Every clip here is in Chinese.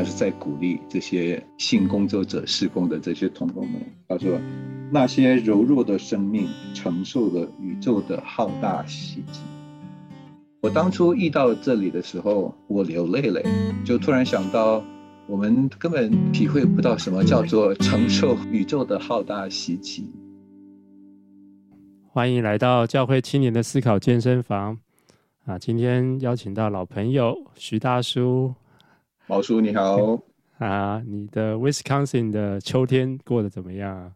他是在鼓励这些性工作者施工的这些同工们。他说：“那些柔弱的生命承受了宇宙的浩大袭击。”我当初遇到这里的时候，我流泪了，就突然想到，我们根本体会不到什么叫做承受宇宙的浩大袭击。欢迎来到教会青年的思考健身房啊！今天邀请到老朋友徐大叔。毛叔你好 啊！你的 Wisconsin 的秋天过得怎么样啊？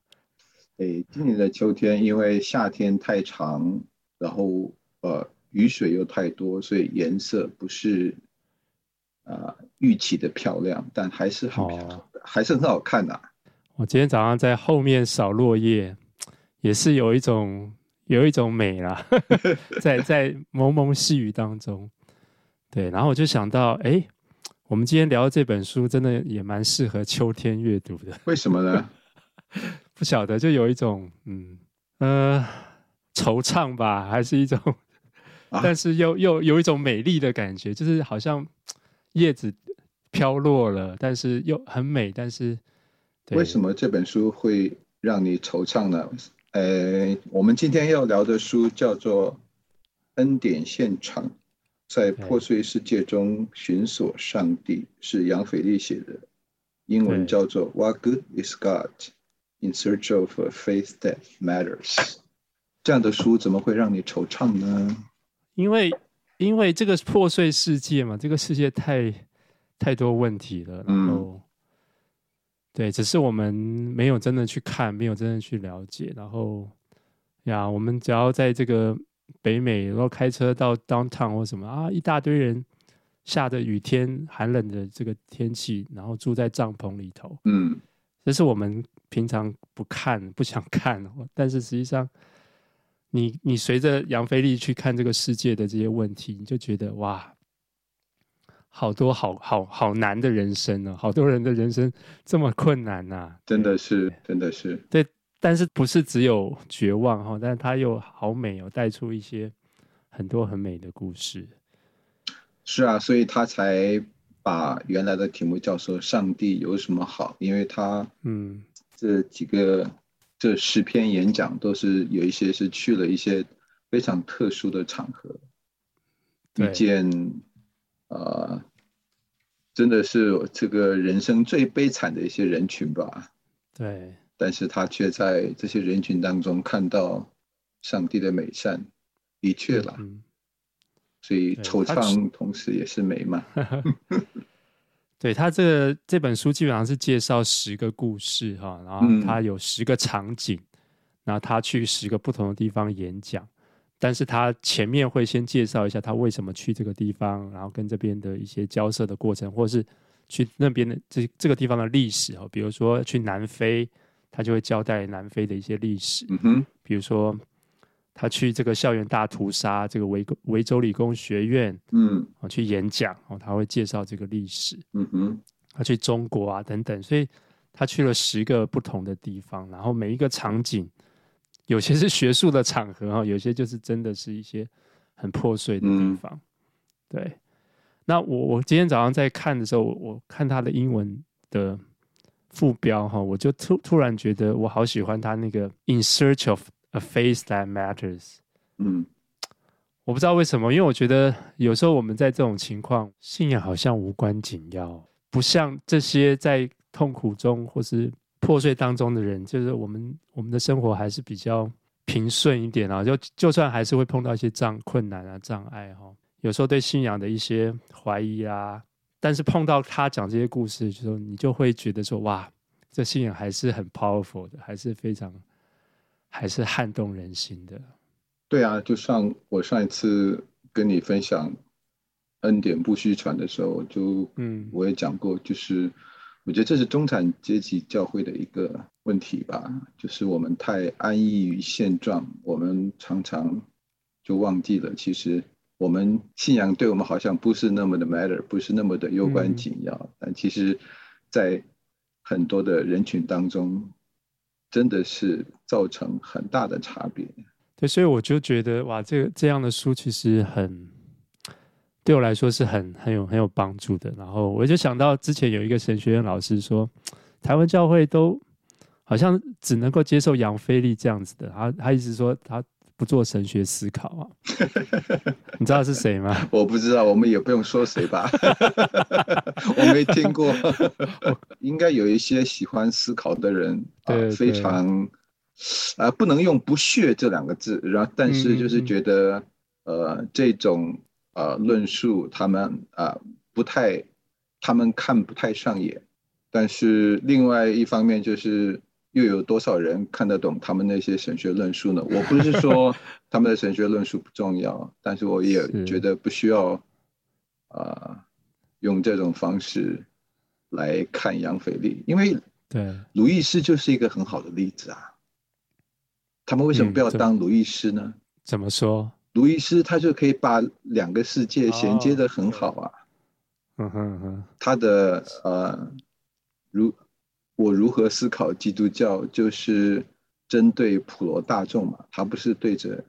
诶，今年的秋天因为夏天太长，然后呃雨水又太多，所以颜色不是啊、呃、预期的漂亮，但还是很漂亮，哦、还是很好看的、啊。我今天早上在后面扫落叶，也是有一种有一种美啦，在在蒙蒙细雨当中，对，然后我就想到，哎。我们今天聊的这本书，真的也蛮适合秋天阅读的。为什么呢？不晓得，就有一种嗯呃惆怅吧，还是一种，啊、但是又又有一种美丽的感觉，就是好像叶子飘落了，但是又很美。但是为什么这本书会让你惆怅呢？呃，我们今天要聊的书叫做《恩典现场》。在破碎世界中寻索上帝是杨腓力写的，英文叫做 What Good Is God in Search of a Faith That Matters。这样的书怎么会让你惆怅呢？因为因为这个破碎世界嘛，这个世界太太多问题了，然后、嗯、对，只是我们没有真的去看，没有真的去了解，然后呀，我们只要在这个。北美，然后开车到 downtown 或什么啊，一大堆人，下着雨天，寒冷的这个天气，然后住在帐篷里头。嗯，这是我们平常不看、不想看，但是实际上你，你你随着杨腓力去看这个世界的这些问题，你就觉得哇，好多好好好难的人生啊，好多人的人生这么困难呐、啊，真的是，真的是，对。但是不是只有绝望哈？但是它又好美哦，带出一些很多很美的故事。是啊，所以他才把原来的题目叫做“上帝有什么好”，因为他嗯，这几个这十篇演讲都是有一些是去了一些非常特殊的场合，遇见呃，真的是这个人生最悲惨的一些人群吧？对。但是他却在这些人群当中看到上帝的美善，的确啦，嗯、所以惆怅同时也是美嘛。对他这个这本书基本上是介绍十个故事哈，然后他有十个场景，嗯、然后他去十个不同的地方演讲，但是他前面会先介绍一下他为什么去这个地方，然后跟这边的一些交涉的过程，或是去那边的这这个地方的历史哈，比如说去南非。他就会交代南非的一些历史，嗯哼，比如说他去这个校园大屠杀，这个维维州理工学院，嗯，去演讲，哦，他会介绍这个历史，嗯哼，他去中国啊等等，所以他去了十个不同的地方，然后每一个场景，有些是学术的场合哈，有些就是真的是一些很破碎的地方，嗯、对。那我我今天早上在看的时候，我看他的英文的。副标哈，我就突突然觉得我好喜欢他那个 In search of a faith that matters。嗯，我不知道为什么，因为我觉得有时候我们在这种情况，信仰好像无关紧要，不像这些在痛苦中或是破碎当中的人，就是我们我们的生活还是比较平顺一点啊。就就算还是会碰到一些障困难啊障碍哈，有时候对信仰的一些怀疑啊。但是碰到他讲这些故事的时候，你就会觉得说：“哇，这信仰还是很 powerful 的，还是非常，还是撼动人心的。”对啊，就像我上一次跟你分享恩典不虚传的时候，就嗯，我也讲过，就是我觉得这是中产阶级教会的一个问题吧，就是我们太安逸于现状，我们常常就忘记了其实。我们信仰对我们好像不是那么的 matter，不是那么的攸关紧要，嗯、但其实，在很多的人群当中，真的是造成很大的差别。对，所以我就觉得哇，这个这样的书其实很对我来说是很很有很有帮助的。然后我就想到之前有一个神学院老师说，台湾教会都好像只能够接受杨菲力这样子的。他他一直说他不做神学思考啊。你知道是谁吗？我不知道，我们也不用说谁吧。我没听过，应该有一些喜欢思考的人，啊非常啊、呃，不能用不屑这两个字，然后但是就是觉得、嗯、呃这种。呃，论述他们啊、呃、不太，他们看不太上眼，但是另外一方面就是又有多少人看得懂他们那些神学论述呢？我不是说他们的神学论述不重要，但是我也觉得不需要啊、呃、用这种方式来看杨腓力，因为对鲁易斯就是一个很好的例子啊。他们为什么不要当鲁易斯呢？嗯、怎么说？鲁易斯他就可以把两个世界衔接的很好啊，嗯哼哼，他的呃，如我如何思考基督教，就是针对普罗大众嘛，他不是对着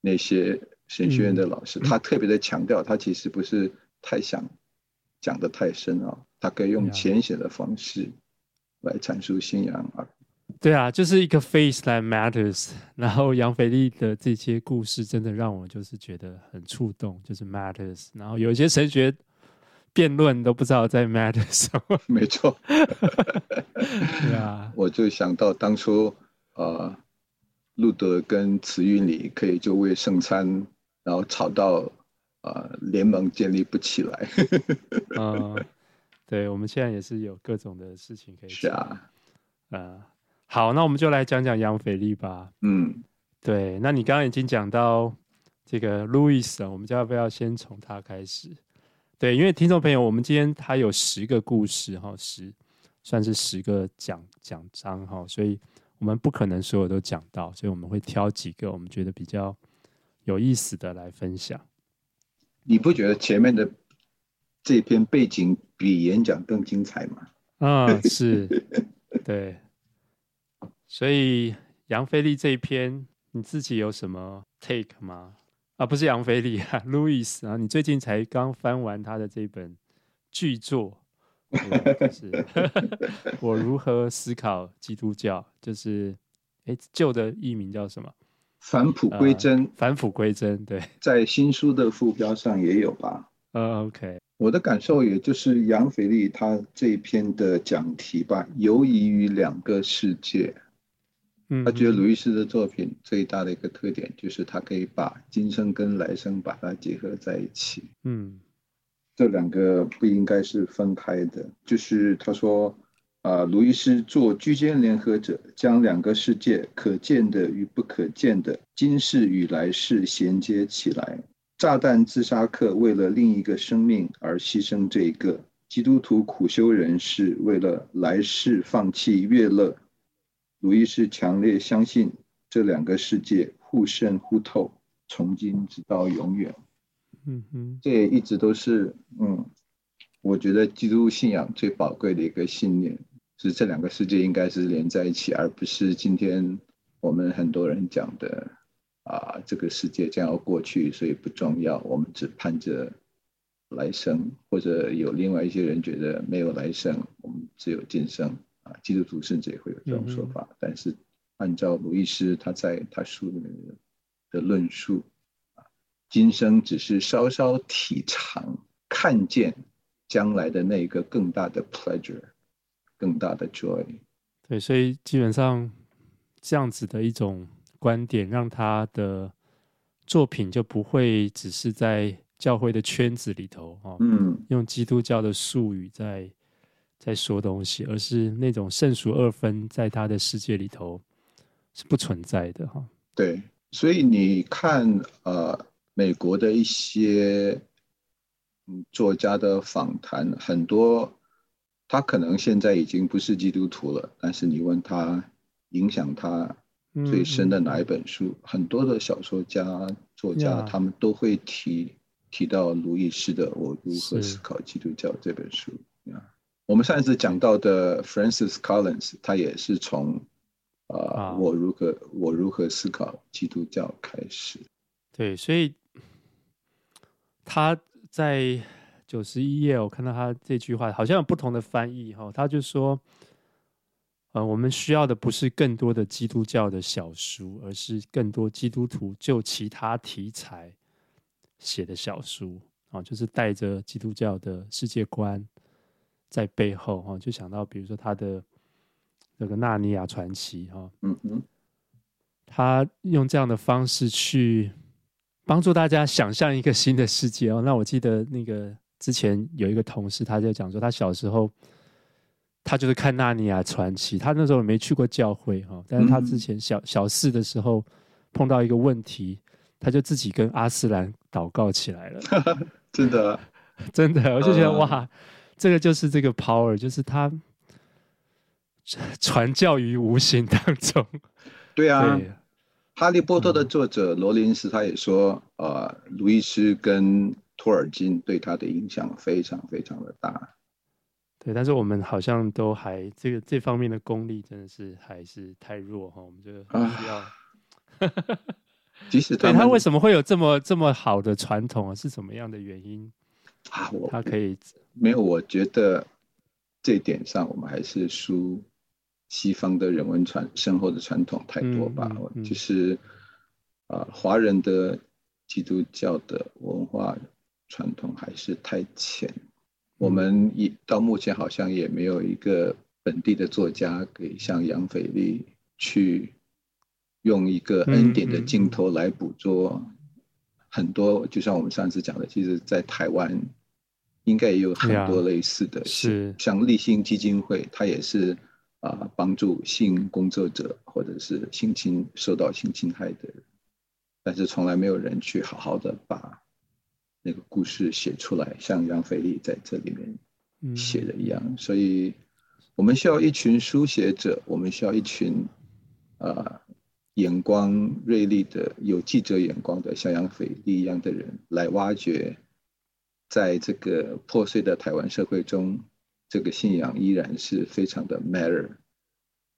那些神学院的老师，嗯、他特别的强调，他其实不是太想讲的太深啊，他可以用浅显的方式来阐述信仰啊。对啊，就是一个 face that matters。然后杨斐丽的这些故事真的让我就是觉得很触动，就是 matters。然后有一些神学辩论都不知道在 matters 什么。没错。对啊，我就想到当初呃，路德跟慈运理可以就为圣餐，然后吵到呃联盟建立不起来。嗯，对，我们现在也是有各种的事情可以讲。是啊，呃好，那我们就来讲讲杨斐利吧。嗯，对，那你刚刚已经讲到这个路易斯啊，我们就要不要先从他开始？对，因为听众朋友，我们今天他有十个故事哈，十算是十个奖奖章哈，所以我们不可能所有都讲到，所以我们会挑几个我们觉得比较有意思的来分享。你不觉得前面的这篇背景比演讲更精彩吗？嗯，是，对。所以杨菲力这一篇，你自己有什么 take 吗？啊，不是杨菲力啊，路易斯啊，你最近才刚翻完他的这本巨作，就是 我如何思考基督教，就是哎，旧的译名叫什么？返璞归真。返璞归真，对，在新书的副标上也有吧？呃，OK。我的感受也就是杨腓力他这一篇的讲题吧，游移于两个世界。他觉得鲁易斯的作品最大的一个特点就是他可以把今生跟来生把它结合在一起。嗯，这两个不应该是分开的。就是他说，啊，鲁易斯做居间联合者，将两个世界可见的与不可见的今世与来世衔接起来。炸弹自杀客为了另一个生命而牺牲这一个，基督徒苦修人士为了来世放弃乐乐。鲁易斯强烈相信这两个世界互渗互透，从今直到永远。嗯哼，这也一直都是嗯，我觉得基督信仰最宝贵的一个信念是这两个世界应该是连在一起，而不是今天我们很多人讲的啊，这个世界将要过去，所以不重要，我们只盼着来生，或者有另外一些人觉得没有来生，我们只有今生。啊，基督徒甚至也会有这种说法，嗯、但是按照鲁易斯他在他书里面的论述，啊，今生只是稍稍体尝看见将来的那一个更大的 pleasure，更大的 joy。对，所以基本上这样子的一种观点，让他的作品就不会只是在教会的圈子里头啊，嗯，用基督教的术语在。在说东西，而是那种圣俗二分在他的世界里头是不存在的哈。对，所以你看，呃，美国的一些嗯作家的访谈，很多他可能现在已经不是基督徒了，但是你问他影响他最深的哪一本书，嗯、很多的小说家、作家他们都会提提到路易斯的《我如何思考基督教》这本书啊。我们上一次讲到的 Francis Collins，他也是从，呃，啊、我如何我如何思考基督教开始。对，所以他在九十一页，我看到他这句话好像有不同的翻译哈。他就说，呃，我们需要的不是更多的基督教的小书，而是更多基督徒就其他题材写的小书啊，就是带着基督教的世界观在背后哈，就想到比如说他的那个《纳尼亚传奇》哈，嗯嗯，他用这样的方式去。帮助大家想象一个新的世界哦。那我记得那个之前有一个同事，他就讲说，他小时候他就是看《纳尼亚传奇》，他那时候没去过教会哈，但是他之前小小四的时候碰到一个问题，他就自己跟阿斯兰祷告起来了。真的，真的，我就觉得哇，这个就是这个 power，就是他传教于无形当中。对啊。对哈利波特的作者罗琳斯他也说，呃，路易斯跟托尔金对他的影响非常非常的大。对，但是我们好像都还这个这方面的功力真的是还是太弱哈，我们就需要。啊、即使他对他为什么会有这么这么好的传统啊？是什么样的原因啊？我他可以没有？我觉得这一点上我们还是输。西方的人文传深厚的传统太多吧，嗯嗯嗯、就是啊，华人的基督教的文化传统还是太浅。嗯、我们一到目前好像也没有一个本地的作家可以像杨斐丽去用一个恩典的镜头来捕捉很多，就像我们上次讲的，其实，在台湾应该也有很多类似的，是像立新基金会，它也是。啊，帮助性工作者或者是性侵受到性侵害的人，但是从来没有人去好好的把那个故事写出来，像杨菲丽在这里面写的一样。嗯、所以，我们需要一群书写者，我们需要一群啊眼光锐利的、有记者眼光的，像杨斐力一样的人，来挖掘在这个破碎的台湾社会中。这个信仰依然是非常的 matter，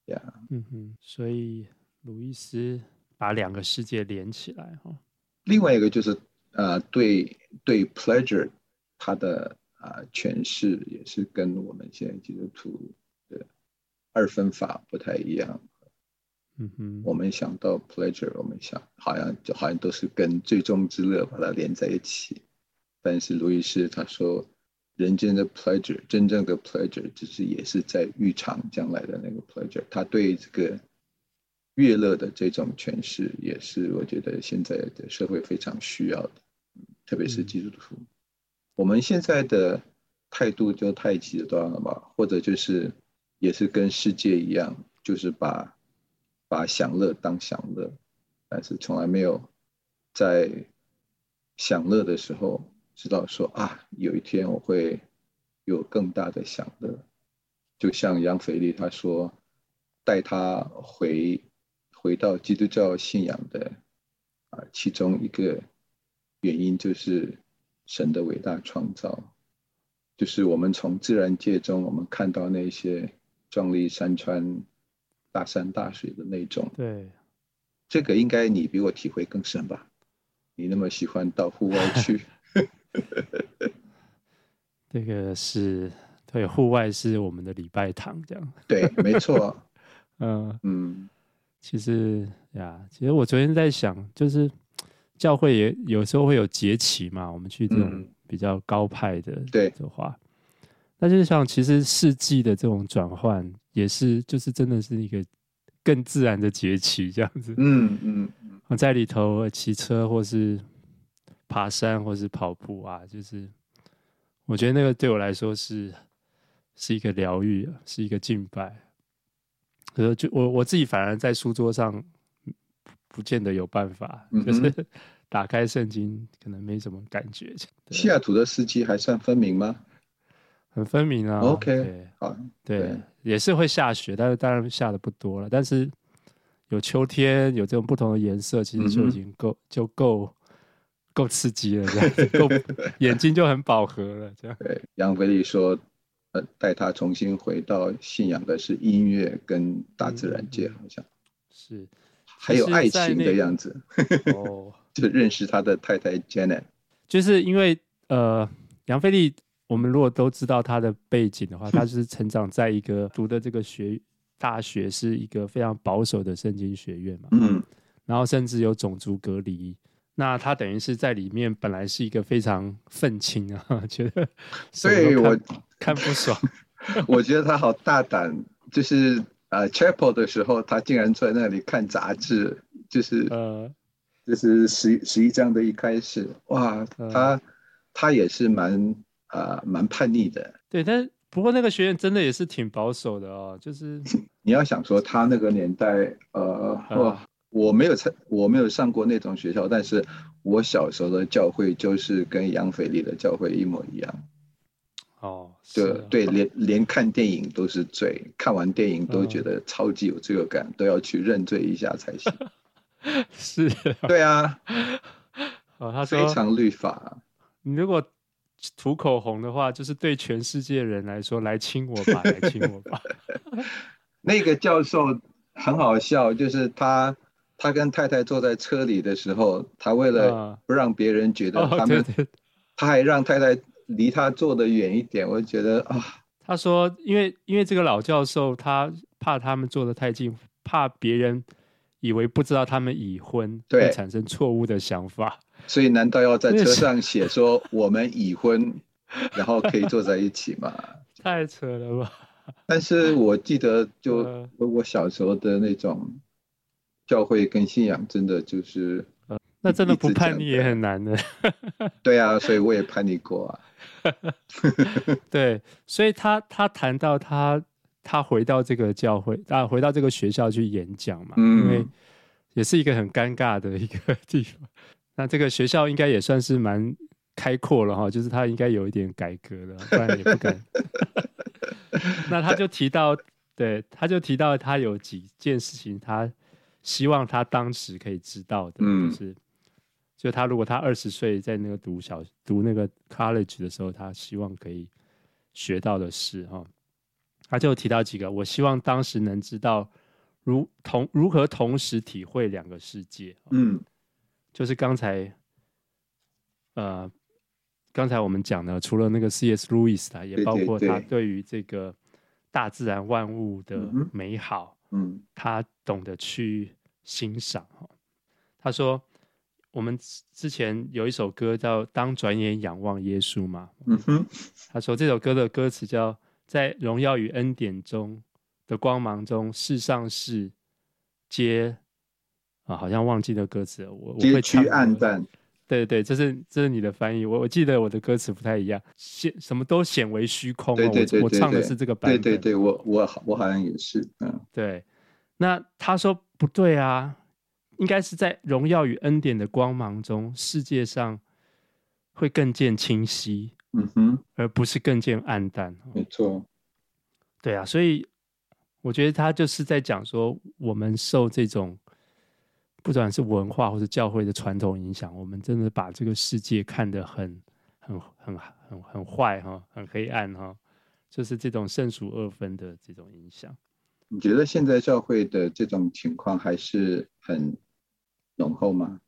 呀，yeah. 嗯哼，所以鲁伊斯把两个世界连起来哈。另外一个就是呃，对对 pleasure，它的啊、呃、诠释也是跟我们现在基督徒的二分法不太一样。嗯哼，我们想到 pleasure，我们想好像就好像都是跟最终之乐把它连在一起，但是鲁伊斯他说。人间的 pleasure，真正的 pleasure，只是也是在预尝将来的那个 pleasure。他对这个悦乐的这种诠释，也是我觉得现在的社会非常需要的，特别是基督徒。我们现在的态度就太极端了吧？或者就是也是跟世界一样，就是把把享乐当享乐，但是从来没有在享乐的时候。知道说啊，有一天我会有更大的享乐，就像杨斐利他说，带他回回到基督教信仰的啊，其中一个原因就是神的伟大创造，就是我们从自然界中我们看到那些壮丽山川、大山大水的那种，对，这个应该你比我体会更深吧？你那么喜欢到户外去。这个是对，户外是我们的礼拜堂，这样。对，没错。嗯。嗯，嗯其实呀，其实我昨天在想，就是教会也有时候会有节期嘛，我们去这种比较高派的对。的话，那就是像其实世纪的这种转换，也是就是真的是一个更自然的节期，这样子。嗯嗯，我在里头骑车或是。爬山或是跑步啊，就是我觉得那个对我来说是是一个疗愈，是一个敬拜。可是就我我自己反而在书桌上不见得有办法，嗯、就是打开圣经可能没什么感觉。西雅图的四季还算分明吗？很分明啊。OK，好，对，对也是会下雪，但是当然下的不多了。但是有秋天，有这种不同的颜色，其实就已经够、嗯、就够。够刺激了，这样够 眼睛就很饱和了，这样。对，杨飞利说，呃，带他重新回到信仰的是音乐跟大自然界，好像、嗯、是，还有爱情的样子。哦，就认识他的太太 Janet。就是因为呃，杨腓力，我们如果都知道他的背景的话，他 是成长在一个读的这个学大学是一个非常保守的圣经学院嘛，嗯，然后甚至有种族隔离，那他等于是在里面本来是一个非常愤青啊，觉得所以我看不爽，我觉得他好大胆，就是呃，chapel 的时候，他竟然坐在那里看杂志，就是呃。就是十十一章的一开始，哇，他、嗯、他也是蛮啊蛮叛逆的。对，但不过那个学院真的也是挺保守的哦。就是 你要想说他那个年代，呃，嗯、我没有参我没有上过那种学校，但是我小时候的教会就是跟杨腓力的教会一模一样。哦，对、啊、对，连连看电影都是罪，看完电影都觉得超级有罪恶感，嗯、都要去认罪一下才行。是，对啊，哦，他说非常律法。你如果涂口红的话，就是对全世界人来说，来亲我吧，来亲我吧。那个教授很好笑，就是他他跟太太坐在车里的时候，他为了不让别人觉得他们，他还让太太离他坐得远一点。我觉得啊，他说，因为因为这个老教授，他怕他们坐得太近，怕别人。以为不知道他们已婚，会产生错误的想法，所以难道要在车上写说我们已婚，然后可以坐在一起吗？太扯了吧！但是我记得，就我小时候的那种教会跟信仰，真的就是，那真的不叛逆也很难的。对啊，所以我也叛逆过啊。对，所以他他谈到他。他回到这个教会啊，回到这个学校去演讲嘛，嗯、因为也是一个很尴尬的一个地方。那这个学校应该也算是蛮开阔了哈，就是他应该有一点改革了，不然也不敢。那他就提到，对，他就提到他有几件事情，他希望他当时可以知道的，嗯、就是，就他如果他二十岁在那个读小读那个 college 的时候，他希望可以学到的事哈。他就提到几个，我希望当时能知道如同如何同时体会两个世界。嗯，就是刚才，呃，刚才我们讲的，除了那个 C.S. Lewis 他也包括他对于这个大自然万物的美好，嗯，他懂得去欣赏。他说，我们之前有一首歌叫《当转眼仰望耶稣》嘛，嗯哼，他说这首歌的歌词叫。在荣耀与恩典中的光芒中，世上事皆啊，好像忘记了歌词我。我会去暗淡，对对，这是这是你的翻译。我我记得我的歌词不太一样，显什么都显为虚空。对对对，我唱的是这个版本。对对对，我我我好像也是。嗯，对。那他说不对啊，应该是在荣耀与恩典的光芒中，世界上会更见清晰。嗯哼，而不是更见暗淡。没错，对啊，所以我觉得他就是在讲说，我们受这种不管是文化或是教会的传统影响，我们真的把这个世界看得很、很、很、很、很坏哈，很黑暗哈，就是这种圣俗二分的这种影响。你觉得现在教会的这种情况还是很浓厚吗？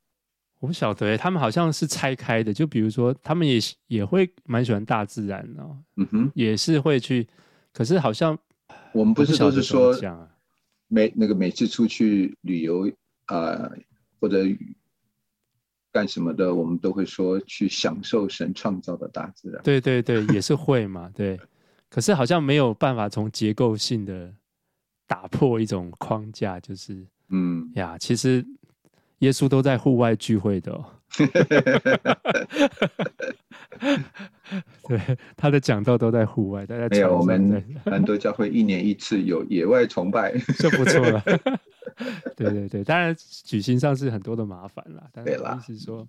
我不晓得，他们好像是拆开的。就比如说，他们也也会蛮喜欢大自然哦，嗯哼，也是会去。可是好像我们不是都是说，每那个每次出去旅游啊、呃，或者干什么的，我们都会说去享受神创造的大自然。对对对，也是会嘛，对。可是好像没有办法从结构性的打破一种框架，就是嗯呀，其实。耶稣都在户外聚会的、哦，对，他的讲道都在户外，大家没有我们很多 教会一年一次有野外崇拜，就不错了。对对对，当然举行上是很多的麻烦啦，但是意思说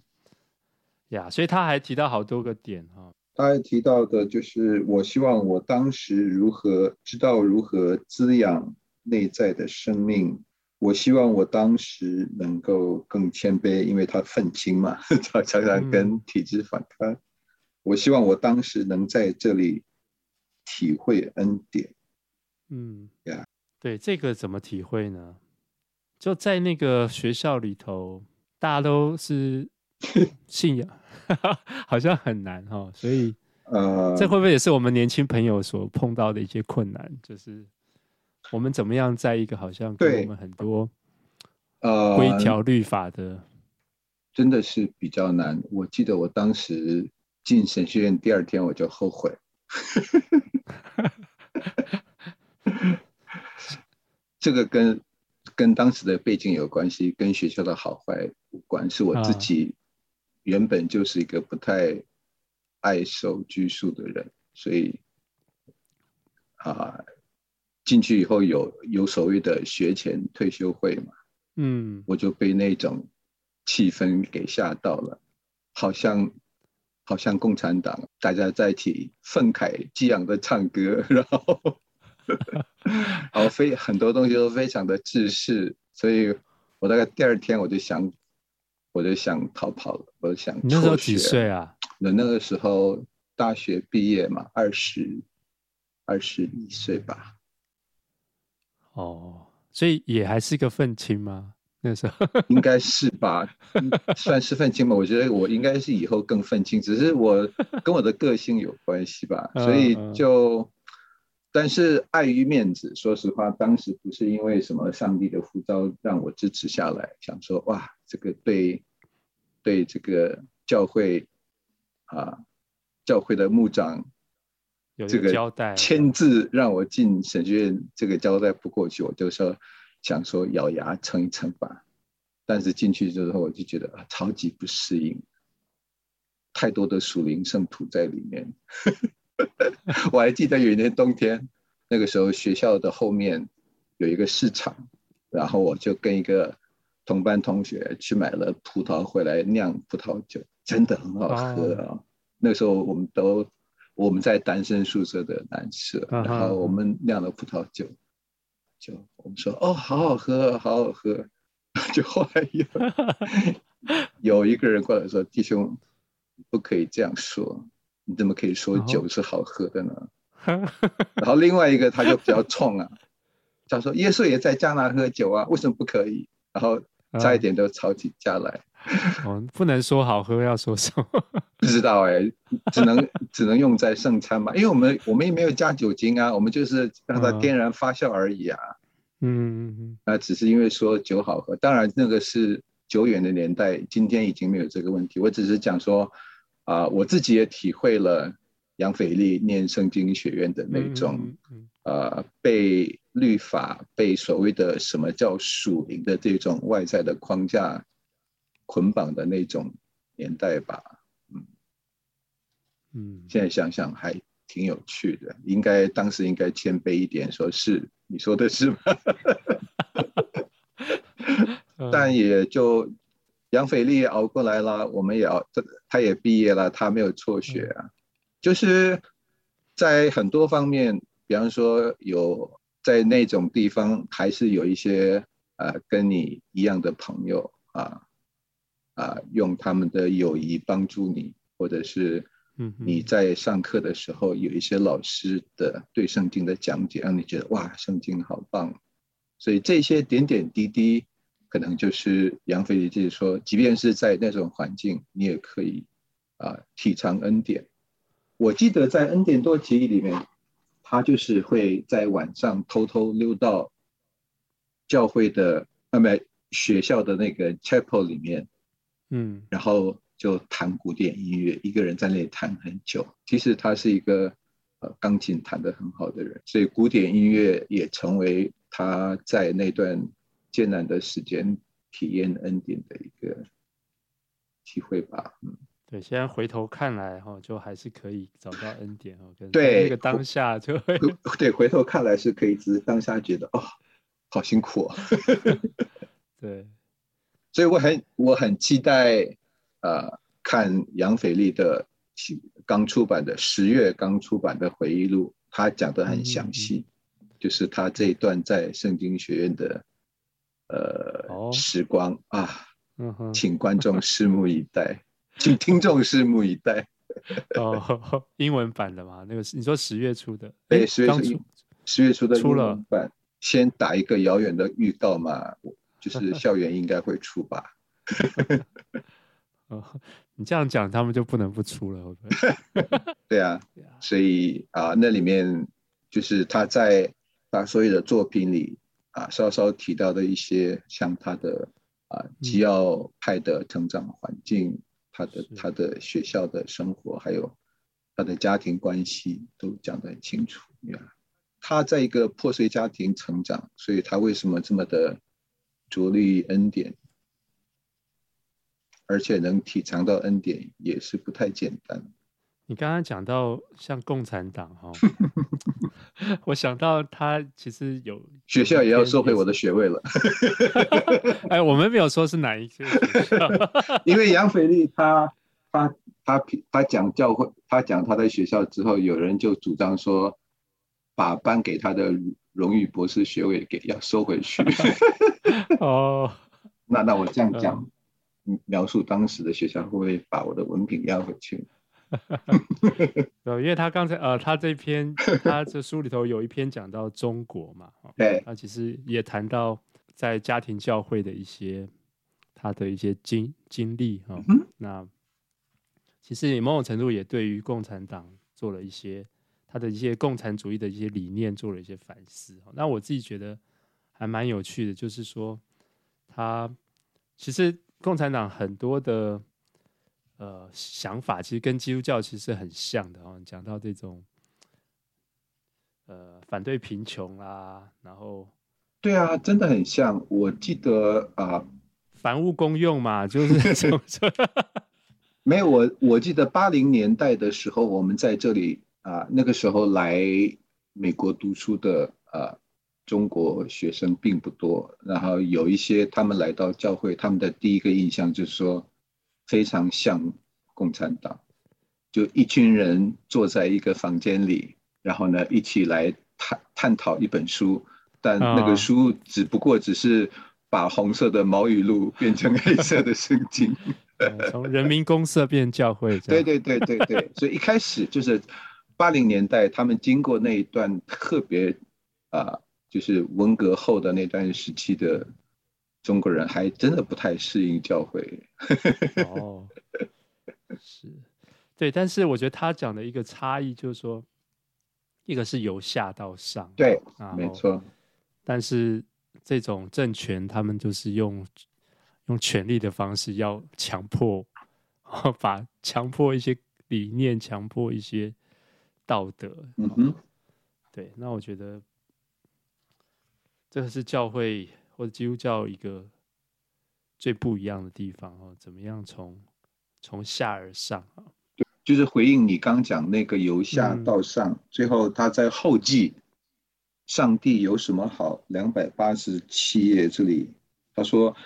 呀，所以他还提到好多个点哈、哦，他还提到的就是我希望我当时如何知道如何滋养内在的生命。我希望我当时能够更谦卑，因为他愤青嘛，他常常跟体制反抗。嗯、我希望我当时能在这里体会恩典。嗯，呀，对，这个怎么体会呢？就在那个学校里头，大家都是 信仰，好像很难哈。所以，呃，这会不会也是我们年轻朋友所碰到的一些困难？就是我们怎么样在一个好像跟我们很多呃规条律法的、呃，真的是比较难。我记得我当时进神学院第二天我就后悔。这个跟跟当时的背景有关系，跟学校的好坏无关。是我自己原本就是一个不太爱受拘束的人，所以啊，进去以后有有所谓的学前退休会嘛，嗯，我就被那种气氛给吓到了，好像好像共产党大家在一起愤慨激昂的唱歌，然后。然后非很多东西都非常的自私，所以我大概第二天我就想，我就想逃跑了，我就想。你那时候几岁啊？那那个时候大学毕业嘛，二十二十一岁吧。哦，所以也还是个愤青吗？那时候应该是吧，算是愤青吧。我觉得我应该是以后更愤青，只是我 跟我的个性有关系吧，所以就。但是碍于面子，说实话，当时不是因为什么上帝的呼召让我支持下来，想说哇，这个对对这个教会啊，教会的牧长这个交代签字让我进审学院，这个交代不过去，我就说想说咬牙撑一撑吧。但是进去之后，我就觉得超级不适应，太多的属灵圣徒在里面。我还记得有一年冬天，那个时候学校的后面有一个市场，然后我就跟一个同班同学去买了葡萄回来酿葡萄酒，真的很好喝啊！哦、那个时候我们都我们在单身宿舍的男舍，然后我们酿了葡萄酒，就我们说哦，好好喝，好好喝。就后来有 有一个人过来说：“弟兄，不可以这样说。”你怎么可以说酒是好喝的呢？然后另外一个他就比较冲啊，他说耶稣也在加拿喝酒啊，为什么不可以？然后差一点都吵起架来。哦，不能说好喝，要说什么？不知道哎、欸，只能 只能用在圣餐嘛，因为我们我们也没有加酒精啊，我们就是让它天然发酵而已啊。嗯嗯嗯。那只是因为说酒好喝，当然那个是久远的年代，今天已经没有这个问题。我只是讲说。啊，我自己也体会了杨腓力念圣经学院的那种，呃，被律法、被所谓的什么叫属灵的这种外在的框架捆绑的那种年代吧。嗯嗯，现在想想还挺有趣的，应该当时应该谦卑一点，说是你说的是吗？但也就。杨斐丽熬过来了，我们也熬，他他也毕业了，他没有辍学啊。嗯、就是在很多方面，比方说有在那种地方，还是有一些呃跟你一样的朋友啊啊，用他们的友谊帮助你，或者是嗯你在上课的时候有一些老师的对圣经的讲解，让你觉得哇，圣经好棒。所以这些点点滴滴。可能就是杨腓力，就是说，即便是在那种环境，你也可以啊体尝恩典。我记得在恩典多结义里面，他就是会在晚上偷偷溜到教会的那么学校的那个 chapel 里面，嗯，然后就弹古典音乐，一个人在那里弹很久。其实他是一个呃钢琴弹得很好的人，所以古典音乐也成为他在那段。艰难的时间，体验恩典的一个机会吧。嗯，对，现在回头看来哈，就还是可以找到恩典哦。对，那个当下就会对，回头看来是可以，只是当下觉得哦，好辛苦啊。对，所以我很我很期待呃，看杨斐丽的刚出版的十月刚出版的回忆录，他讲的很详细，嗯嗯，就是他这一段在圣经学院的。呃，哦、时光啊，嗯、哼请观众拭目以待，请听众拭目以待。哦，英文版的嘛，那个你说十月初的，对，十月初，十月初的英文版，了先打一个遥远的预告嘛，就是校园应该会出吧。哦，你这样讲，他们就不能不出了。对啊，所以啊，那里面就是他在他所有的作品里啊，稍稍提到的一些，像他的啊基要派的成长环境，嗯、他的他的学校的生活，还有他的家庭关系，都讲得很清楚。他在一个破碎家庭成长，所以他为什么这么的着力恩典？而且能体尝到恩典也是不太简单。你刚刚讲到像共产党哈，我想到他其实有学校也要收回我的学位了。哎，我们没有说是哪一些学校，因为杨斐丽他他他他讲教会，他讲他在学校之后，有人就主张说，把颁给他的荣誉博士学位给要收回去。哦，那那我这样讲。嗯描述当时的学校会不会把我的文凭要回去？对，因为他刚才呃，他这篇他这书里头有一篇讲到中国嘛，对，他其实也谈到在家庭教会的一些他的一些经经历哈。嗯、那其实某种程度也对于共产党做了一些他的一些共产主义的一些理念做了一些反思。那我自己觉得还蛮有趣的，就是说他其实。共产党很多的呃想法，其实跟基督教其实很像的哦。讲到这种呃反对贫穷啦，然后对啊，真的很像。我记得啊，凡物公用嘛，就是。没有我，我记得八零年代的时候，我们在这里啊，那个时候来美国读书的啊。中国学生并不多，然后有一些他们来到教会，他们的第一个印象就是说非常像共产党，就一群人坐在一个房间里，然后呢一起来探探讨一本书，但那个书只不过只是把红色的毛语录变成黑色的圣经，从人民公社变教会，对对对对对，所以一开始就是八零年代，他们经过那一段特别啊。呃就是文革后的那段时期的中国人，还真的不太适应教会。哦，是，对，但是我觉得他讲的一个差异就是说，一个是由下到上，对，没错。但是这种政权，他们就是用用权力的方式，要强迫，把强迫一些理念，强迫一些道德。嗯哼，对，那我觉得。这个是教会或者基督教一个最不一样的地方哦，怎么样从从下而上啊？对，就是回应你刚讲那个由下到上，嗯、最后他在后记“上帝有什么好”两百八十七页这里，他说：“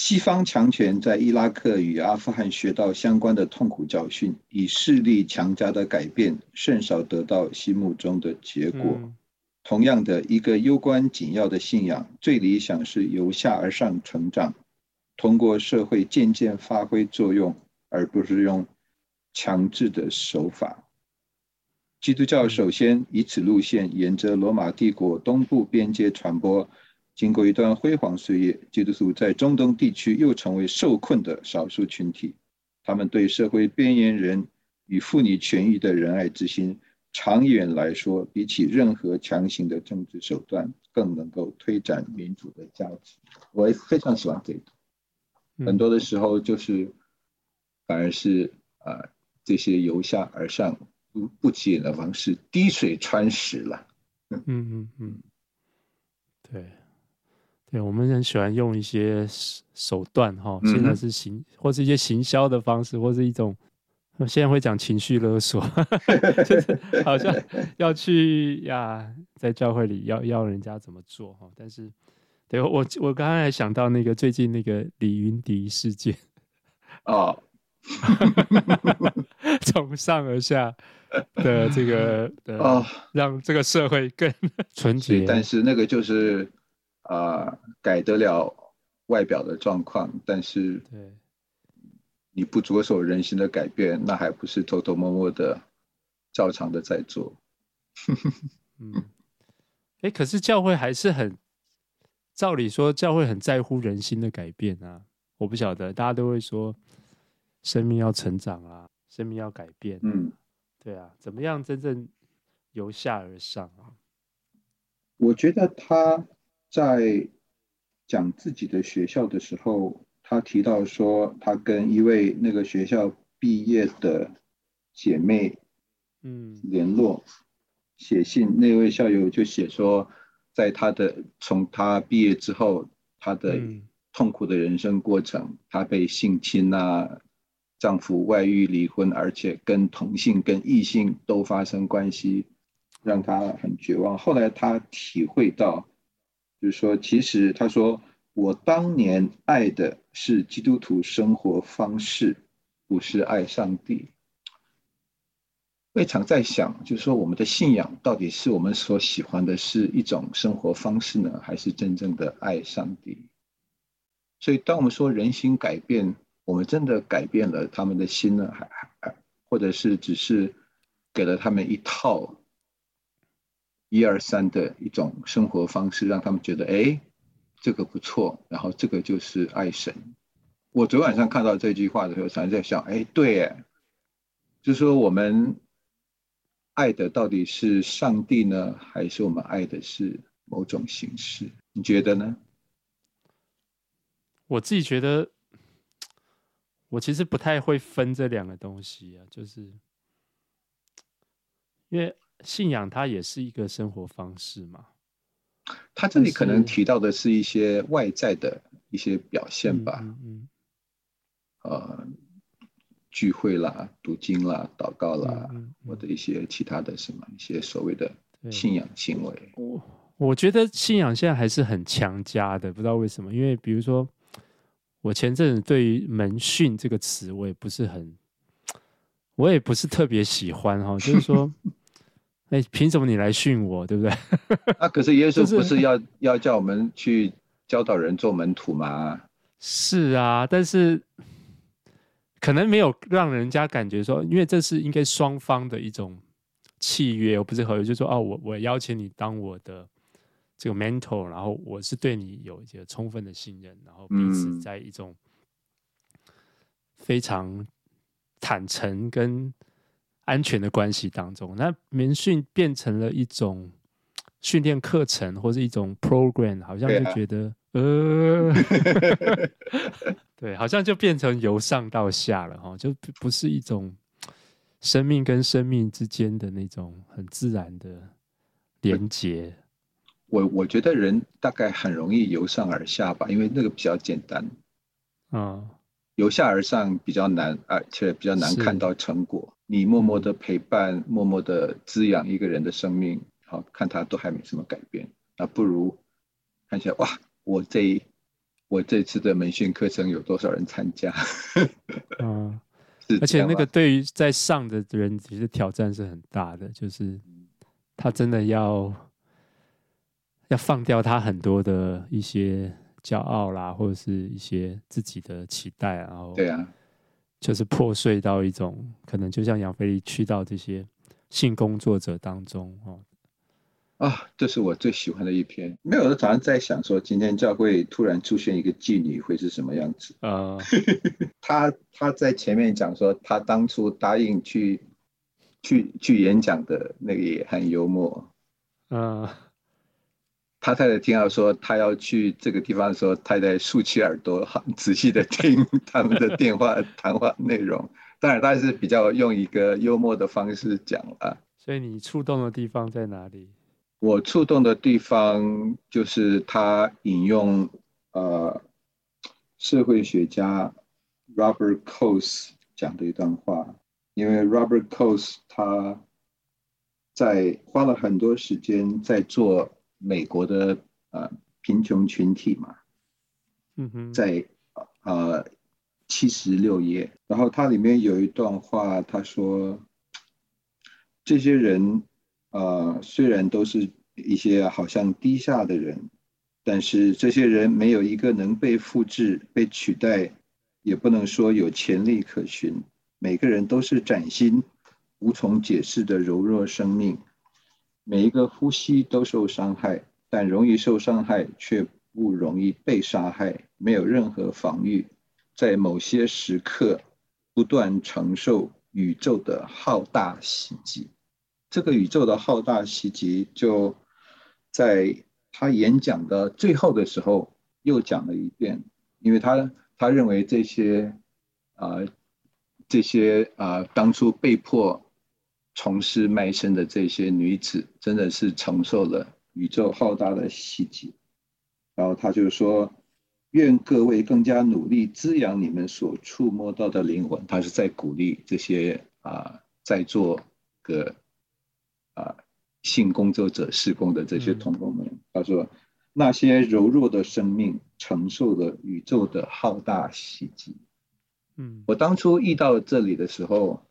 西方强权在伊拉克与阿富汗学到相关的痛苦教训，以势力强加的改变，甚少得到心目中的结果。嗯”同样的一个攸关紧要的信仰，最理想是由下而上成长，通过社会渐渐发挥作用，而不是用强制的手法。基督教首先以此路线，沿着罗马帝国东部边界传播，经过一段辉煌岁月，基督徒在中东地区又成为受困的少数群体，他们对社会边缘人与妇女权益的仁爱之心。长远来说，比起任何强行的政治手段，更能够推展民主的价值。我也非常喜欢这个。很多的时候，就是反而是啊、呃，这些由下而上不不起眼的方式，滴水穿石了。嗯嗯嗯，对，对，我们很喜欢用一些手段哈，现在是行、嗯、或是一些行销的方式，或是一种。我现在会讲情绪勒索，就是好像 要去呀，在教会里要要人家怎么做哈。但是，对我我刚刚还想到那个最近那个李云迪事件 哦，从上而下的这个哦，让这个社会更纯洁。但是那个就是啊、呃，改得了外表的状况，但是对。你不着手人心的改变，那还不是偷偷摸摸的照常的在做？嗯，哎，可是教会还是很，照理说教会很在乎人心的改变啊。我不晓得，大家都会说生命要成长啊，生命要改变。嗯，对啊，怎么样真正由下而上啊？我觉得他在讲自己的学校的时候，他提到说，他跟一位那个学校毕业的姐妹，嗯，联络，写信，那位校友就写说，在他的从他毕业之后，他的痛苦的人生过程，他被性侵啊，丈夫外遇离婚，而且跟同性跟异性都发生关系。让他很绝望。后来他体会到，就是说，其实他说，我当年爱的是基督徒生活方式，不是爱上帝。我也常在想，就是说，我们的信仰到底是我们所喜欢的是一种生活方式呢，还是真正的爱上帝？所以，当我们说人心改变，我们真的改变了他们的心呢，还还，或者是只是给了他们一套？一二三的一种生活方式，让他们觉得哎，这个不错，然后这个就是爱神。我昨晚上看到这句话的时候，常在想，哎，对，就是说我们爱的到底是上帝呢，还是我们爱的是某种形式？你觉得呢？我自己觉得，我其实不太会分这两个东西啊，就是因为。信仰它也是一个生活方式嘛？他这里可能提到的是一些外在的一些表现吧，嗯，嗯，呃，聚会啦、读经啦、祷告啦，嗯嗯、或者一些其他的什么一些所谓的信仰行为。我我觉得信仰现在还是很强加的，不知道为什么。因为比如说，我前阵子对于门训这个词，我也不是很，我也不是特别喜欢哈，就是说。哎，凭什么你来训我，对不对？啊，可是耶稣不是要、就是、要叫我们去教导人做门徒吗？是啊，但是可能没有让人家感觉说，因为这是应该双方的一种契约，我不是合约，就是说哦，我我邀请你当我的这个 mentor，然后我是对你有一些充分的信任，然后彼此在一种非常坦诚跟。安全的关系当中，那民训变成了一种训练课程，或是一种 program，好像就觉得，啊、呃，对，好像就变成由上到下了哈，就不是一种生命跟生命之间的那种很自然的连接。我我觉得人大概很容易由上而下吧，因为那个比较简单，啊、嗯，由下而上比较难，而且比较难看到成果。你默默的陪伴，默默的滋养一个人的生命，好看他都还没什么改变，那不如看起来哇，我这我这次的门训课程有多少人参加？嗯，而且那个对于在上的人，其实挑战是很大的，就是他真的要要放掉他很多的一些骄傲啦，或者是一些自己的期待，然后对啊。就是破碎到一种可能，就像杨腓力去到这些性工作者当中哦。啊，这是我最喜欢的一篇。没有，我早上在想说，今天教会突然出现一个妓女会是什么样子啊？他他在前面讲说，他当初答应去去去演讲的那个也很幽默。嗯、啊。他太太听到说他要去这个地方的时候，太太竖起耳朵，很仔细的听他们的电话谈话内容。当然，他是比较用一个幽默的方式讲了。所以你触动的地方在哪里？我触动的地方就是他引用呃社会学家 Robert Coase 讲的一段话，因为 Robert Coase 他在花了很多时间在做。美国的呃贫穷群体嘛，嗯哼，在呃七十六页，然后它里面有一段话，他说，这些人呃虽然都是一些好像低下的人，但是这些人没有一个能被复制、被取代，也不能说有潜力可循。每个人都是崭新、无从解释的柔弱生命。每一个呼吸都受伤害，但容易受伤害却不容易被杀害，没有任何防御。在某些时刻，不断承受宇宙的浩大袭击。这个宇宙的浩大袭击，就在他演讲的最后的时候又讲了一遍，因为他他认为这些啊、这些啊、当初被迫从事卖身的这些女子，真的是承受了宇宙浩大的袭击。然后他就说：“愿各位更加努力滋养你们所触摸到的灵魂。”他是在鼓励这些啊在做个啊性工作者施工的这些同工们。嗯、他说：“那些柔弱的生命承受了宇宙的浩大袭击。”嗯，我当初遇到这里的时候，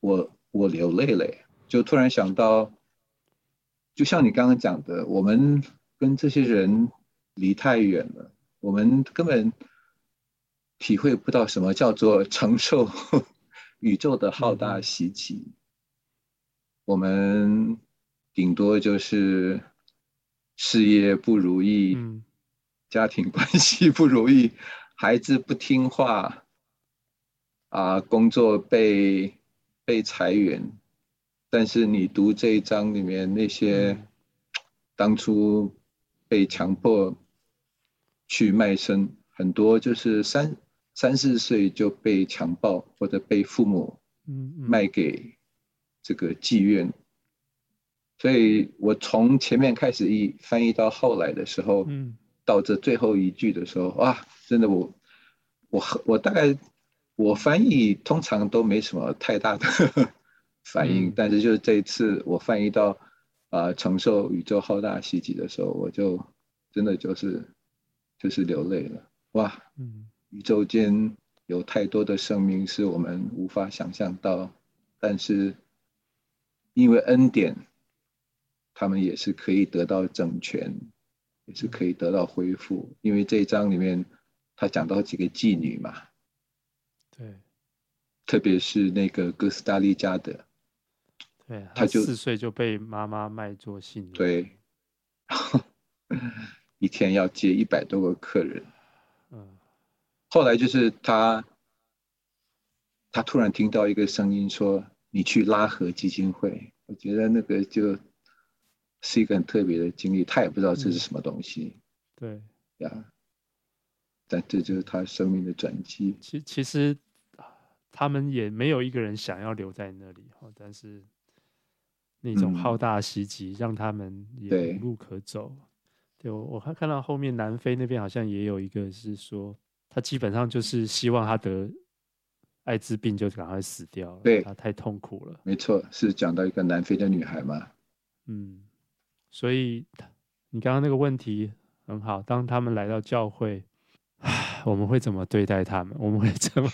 我我流泪了，就突然想到，就像你刚刚讲的，我们跟这些人。离太远了，我们根本体会不到什么叫做承受 宇宙的浩大袭击。嗯、我们顶多就是事业不如意，嗯、家庭关系不如意，孩子不听话，啊，工作被被裁员。但是你读这一章里面那些 当初被强迫。去卖身，很多就是三三四岁就被强暴或者被父母卖给这个妓院，所以我从前面开始一翻译到后来的时候，嗯、到这最后一句的时候，哇，真的我我我大概我翻译通常都没什么太大的 反应，嗯、但是就是这一次我翻译到啊、呃、承受宇宙浩大袭击的时候，我就真的就是。就是流泪了，哇！嗯，宇宙间有太多的生命是我们无法想象到，但是因为恩典，他们也是可以得到整全，也是可以得到恢复。因为这一章里面，他讲到几个妓女嘛，对，特别是那个哥斯达黎加的，对，他就四岁就被妈妈卖做性奴，对。一天要接一百多个客人，嗯，后来就是他，他突然听到一个声音说：“你去拉合基金会。”我觉得那个就是一个很特别的经历，他也不知道这是什么东西，嗯、对，呀，但这就是他生命的转机。其其实他们也没有一个人想要留在那里，但是那种浩大袭击让他们也无路可走。对，我我还看到后面南非那边好像也有一个是说，他基本上就是希望他得艾滋病就赶快死掉，对，他太痛苦了。没错，是讲到一个南非的女孩嘛？嗯，所以你刚刚那个问题很好，当他们来到教会，我们会怎么对待他们？我们会怎么？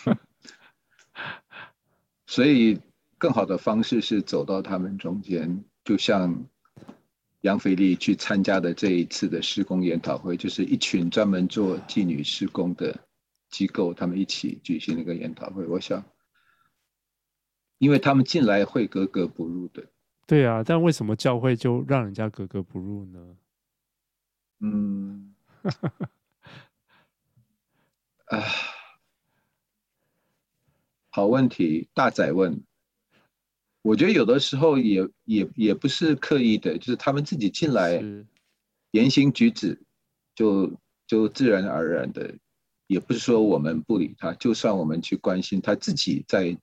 所以更好的方式是走到他们中间，就像。杨腓力去参加的这一次的施工研讨会，就是一群专门做妓女施工的机构，他们一起举行了一个研讨会。我想，因为他们进来会格格不入的。对啊，但为什么教会就让人家格格不入呢？嗯，啊，好问题，大仔问。我觉得有的时候也也也不是刻意的，就是他们自己进来，言行举止就就自然而然的，也不是说我们不理他，就算我们去关心他自己在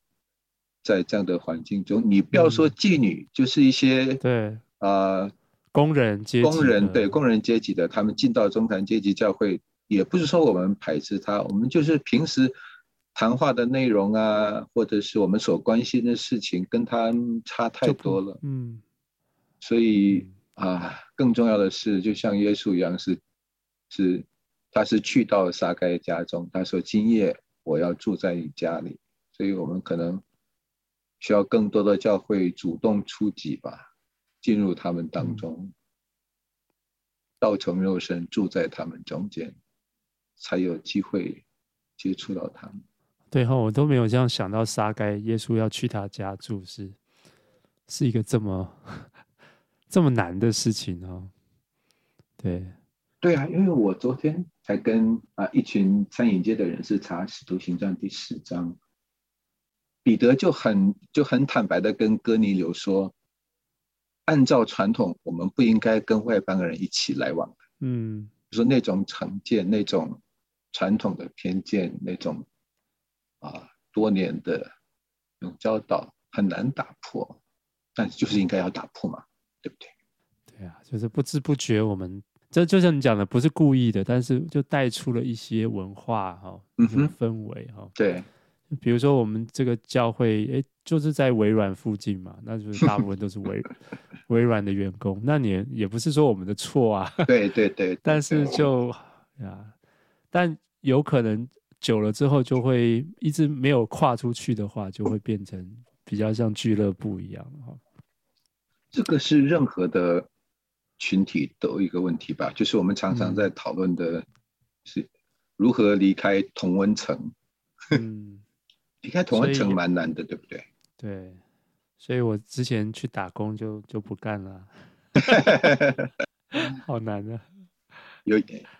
在这样的环境中，你不要说妓女，嗯、就是一些对啊、呃、工人阶工人对工人阶级的，他们进到中产阶级教会，也不是说我们排斥他，我们就是平时。谈话的内容啊，或者是我们所关心的事情，跟他差太多了。嗯，所以啊，更重要的是，就像耶稣一样是，是是，他是去到撒该家中，他说：“今夜我要住在你家里。”所以我们可能需要更多的教会主动出击吧，进入他们当中，道成肉身住在他们中间，才有机会接触到他们。对哈，我都没有这样想到，撒该耶稣要去他家住是，是一个这么这么难的事情哦。对，对啊，因为我昨天才跟啊一群餐饮界的人士查《使徒行传》第十章，彼得就很就很坦白的跟哥尼流说，按照传统，我们不应该跟外邦人一起来往的。嗯，说那种成见、那种传统的偏见、那种啊多年的那种教导很难打破，但是就是应该要打破嘛，对不对？对啊，就是不知不觉我们这就像你讲的，不是故意的，但是就带出了一些文化哈，嗯哼，氛围哈，对。比如说我们这个教会，哎，就是在微软附近嘛，那就是大部分都是微 微软的员工。那你也不是说我们的错啊，对对对。但是就呀，但有可能久了之后，就会一直没有跨出去的话，就会变成比较像俱乐部一样哈。这个是任何的群体都有一个问题吧？就是我们常常在讨论的是如何离开同温层。嗯。离开同温层蛮难的，对不对？对，所以我之前去打工就就不干了，好难啊！有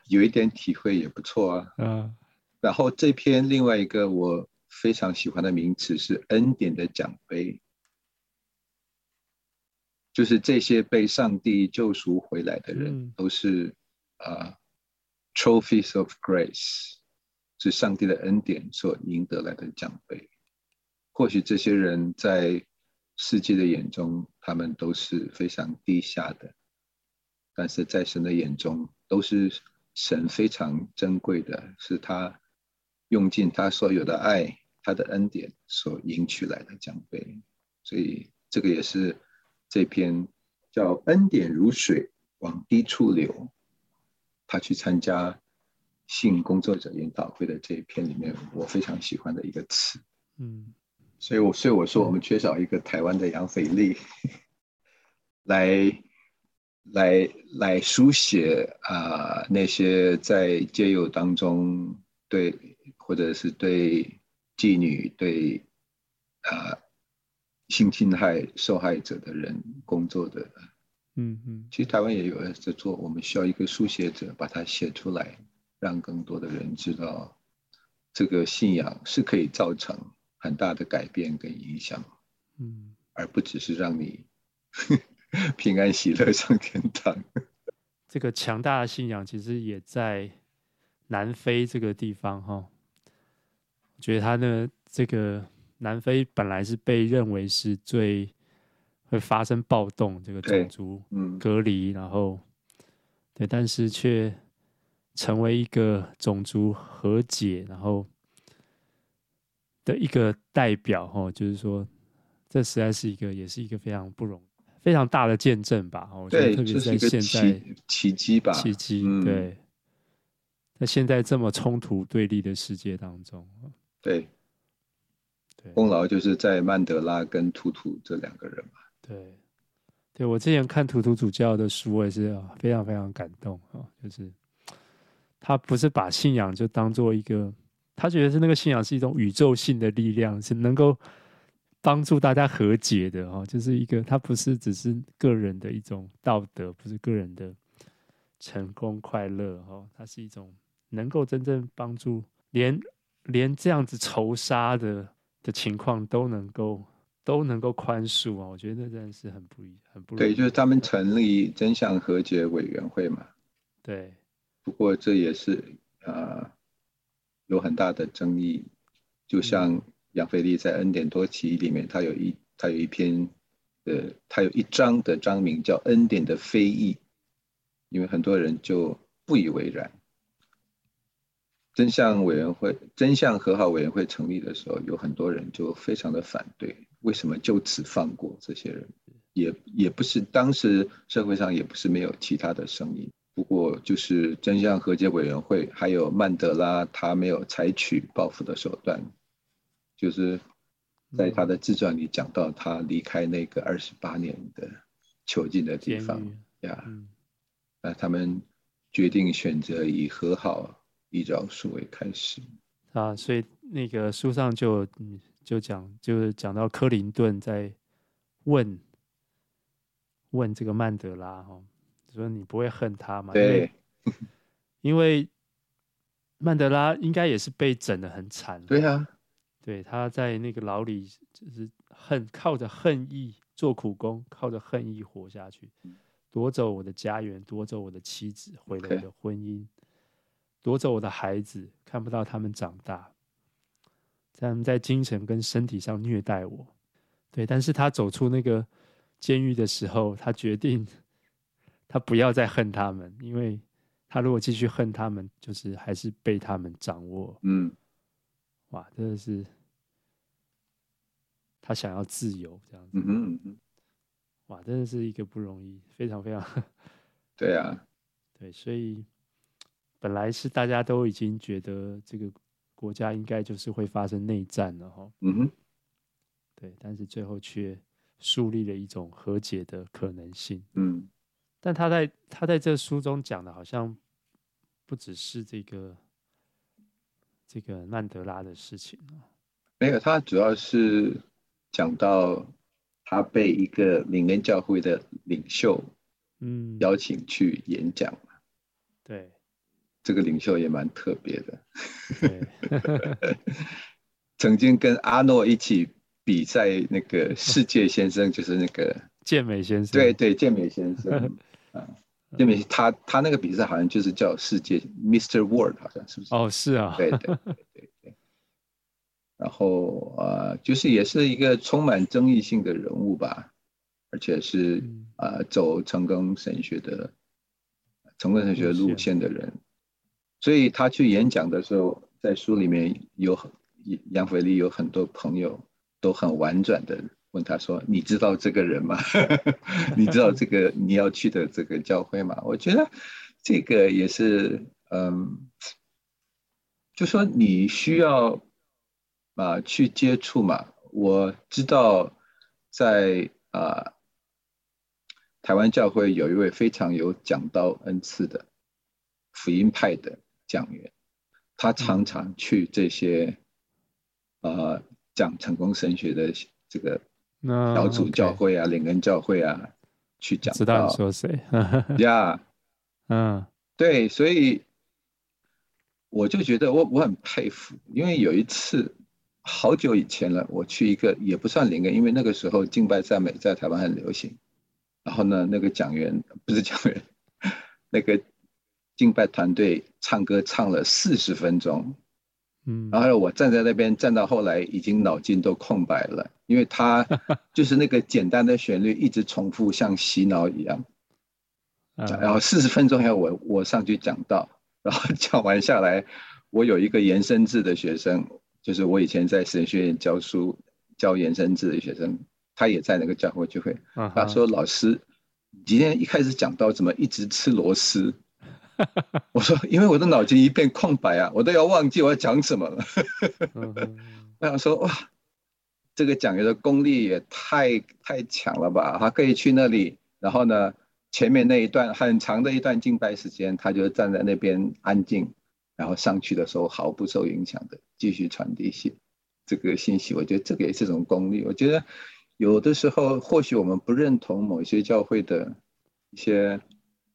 有一点体会也不错啊。嗯。然后这篇另外一个我非常喜欢的名词是“恩典的奖杯”，就是这些被上帝救赎回来的人，都是啊、嗯 uh,，trophies of grace。是上帝的恩典所赢得来的奖杯。或许这些人在世界的眼中，他们都是非常低下的，但是在神的眼中，都是神非常珍贵的，是他用尽他所有的爱、他的恩典所赢取来的奖杯。所以这个也是这篇叫“恩典如水往低处流”，他去参加。性工作者研讨会的这一篇里面，我非常喜欢的一个词，嗯，所以我所以我说我们缺少一个台湾的杨斐丽，来来来书写啊、呃、那些在街友当中对或者是对妓女对啊、呃、性侵害受害者的人工作的，嗯嗯，其实台湾也有人在做，我们需要一个书写者把它写出来。让更多的人知道，这个信仰是可以造成很大的改变跟影响，嗯，而不只是让你 平安喜乐上天堂。这个强大的信仰其实也在南非这个地方哈。我觉得他呢，这个南非本来是被认为是最会发生暴动，这个种族隔离，然后对，但是却。成为一个种族和解，然后的一个代表，哦，就是说，这实在是一个，也是一个非常不容易、非常大的见证吧。我觉得特别在现在奇迹吧，奇迹。对，在现在这么冲突对立的世界当中，对，对，功劳就是在曼德拉跟图图这两个人嘛。对，对我之前看图图主教的书，我也是非常非常感动啊，就是。他不是把信仰就当做一个，他觉得是那个信仰是一种宇宙性的力量，是能够帮助大家和解的哦，就是一个，他不是只是个人的一种道德，不是个人的成功快乐哦，它是一种能够真正帮助连连这样子仇杀的的情况都能够都能够宽恕啊，我觉得真的是很不易，很不容易。对，就是他们成立真相和解委员会嘛，对。不过这也是啊、呃，有很大的争议。就像杨腓力在《恩典多奇》里面，他有一他有一篇呃，他有一章的章名叫《恩典的非议》，因为很多人就不以为然。真相委员会、真相和好委员会成立的时候，有很多人就非常的反对。为什么就此放过这些人？也也不是当时社会上也不是没有其他的声音。不过，就是真相和解委员会，还有曼德拉，他没有采取报复的手段，就是在他的自传里讲到他离开那个二十八年的囚禁的地方呀，那他们决定选择以和好、以饶恕为开始啊，所以那个书上就就讲，就是讲到克林顿在问问这个曼德拉哈。说你不会恨他吗？对，因为曼德拉应该也是被整的很惨。对啊，对，他在那个牢里，就是恨，靠着恨意做苦工，靠着恨意活下去，夺走我的家园，夺走我的妻子，毁了我的婚姻，夺走我的孩子，看不到他们长大，他们在精神跟身体上虐待我。对，但是他走出那个监狱的时候，他决定，他不要再恨他们，因为他如果继续恨他们，就是还是被他们掌握。嗯。哇，真的是他想要自由这样子。嗯哼嗯哼，哇，真的是一个不容易，非常非常。对啊，对，所以本来是大家都已经觉得这个国家应该就是会发生内战了哈。嗯哼，对，但是最后却树立了一种和解的可能性。嗯，但他在他在这书中讲的，好像不只是这个。这个曼德拉的事情没有，他主要是讲到他被一个灵恩教会的领袖，嗯，邀请去演讲。对，这个领袖也蛮特别的。对，曾经跟阿诺一起比赛那个世界先生，就是那个 健美先生。对对，健美先生 啊。因为他他那个比赛好像就是叫世界 Mr. World，好像是不是？哦，是啊，对对对对对。然后呃，就是也是一个充满争议性的人物吧，而且是啊、呃，走成功神学的成功神学路线的人，所以他去演讲的时候，在书里面有很杨腓力有很多朋友都很婉转的。问他说：“你知道这个人吗？你知道这个你要去的这个教会吗？”我觉得这个也是，嗯，就说你需要啊去接触嘛。我知道在啊台湾教会有一位非常有讲道恩赐的福音派的讲员，他常常去这些呃讲成功神学的这个。小组教会啊，灵恩教会啊，去讲。知道你说谁？呀，嗯，对，所以我就觉得我我很佩服，因为有一次好久以前了，我去一个也不算灵恩，因为那个时候敬拜赞美在台湾很流行。然后呢，那个讲员不是讲员，那个敬拜团队唱歌唱了四十分钟。嗯，然后我站在那边，站到后来已经脑筋都空白了，因为他 就是那个简单的旋律一直重复，像洗脑一样。然后四十分钟要我我上去讲道，然后讲完下来，我有一个延伸制的学生，就是我以前在神学院教书教延伸制的学生，他也在那个教会聚会。他说：“老师，今天一开始讲到怎么一直吃螺丝？” 我说，因为我的脑筋一片空白啊，我都要忘记我要讲什么了。我想说，哇，这个讲员的功力也太太强了吧？他可以去那里，然后呢，前面那一段很长的一段敬拜时间，他就站在那边安静，然后上去的时候毫不受影响的继续传递信这个信息。我觉得这个也是种功力。我觉得有的时候，或许我们不认同某些教会的一些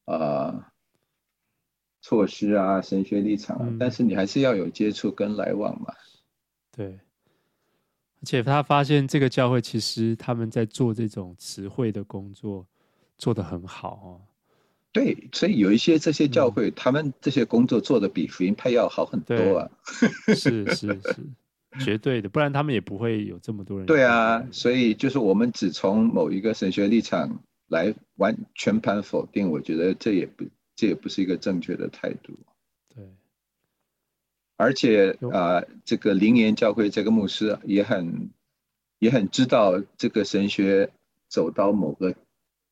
啊。呃措施啊，神学立场啊，嗯，但是你还是要有接触跟来往嘛。对，而且他发现这个教会其实他们在做这种词汇的工作做得很好哦。对，所以有一些这些教会，嗯，他们这些工作做的比福音派要好很多啊。是是是，绝对的，不然他们也不会有这么多人。对啊，所以就是我们只从某一个神学立场来完全盘否定，我觉得这也不。这也不是一个正确的态度。对，而且啊、呃，这个灵言教会这个牧师也很也很知道，这个神学走到某个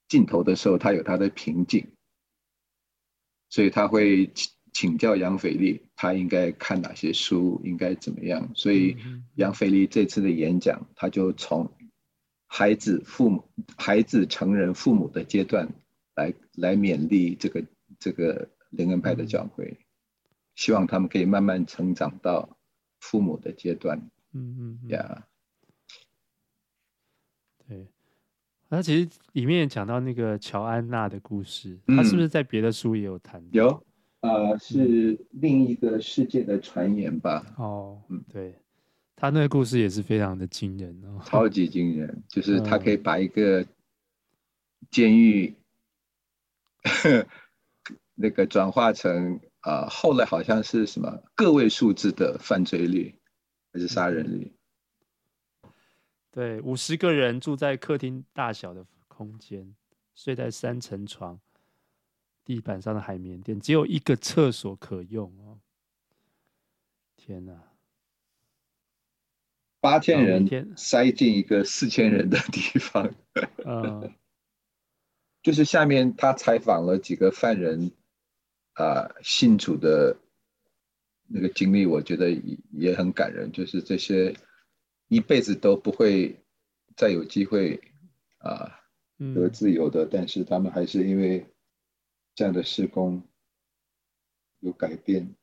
尽头的时候，他有他的瓶颈，所以他会请请教杨斐力，他应该看哪些书，应该怎么样。所以杨斐力这次的演讲，他就从孩子、父母、孩子成人、父母的阶段来来勉励这个。这个灵恩派的教会，希望他们可以慢慢成长到父母的阶段。嗯嗯呀，对。那其实里面讲到那个乔安娜的故事，他是不是在别的书也有谈？有，呃，是另一个世界的传言吧？哦，嗯，对。他那个故事也是非常的惊人哦，超级惊人，就是他可以把一个监狱、嗯、那个转化成啊、呃，后来好像是什么个位数字的犯罪率还是杀人率？对，五十个人住在客厅大小的空间，睡在三层床。地板上的海绵垫，只有一个厕所可用哦！天哪，八千人塞进一个四千人的地方，嗯，就是下面他采访了几个犯人，啊、呃，信主的那个经历，我觉得也也很感人。就是这些一辈子都不会再有机会啊得自由的，嗯、但是他们还是因为。这样的事工有改变。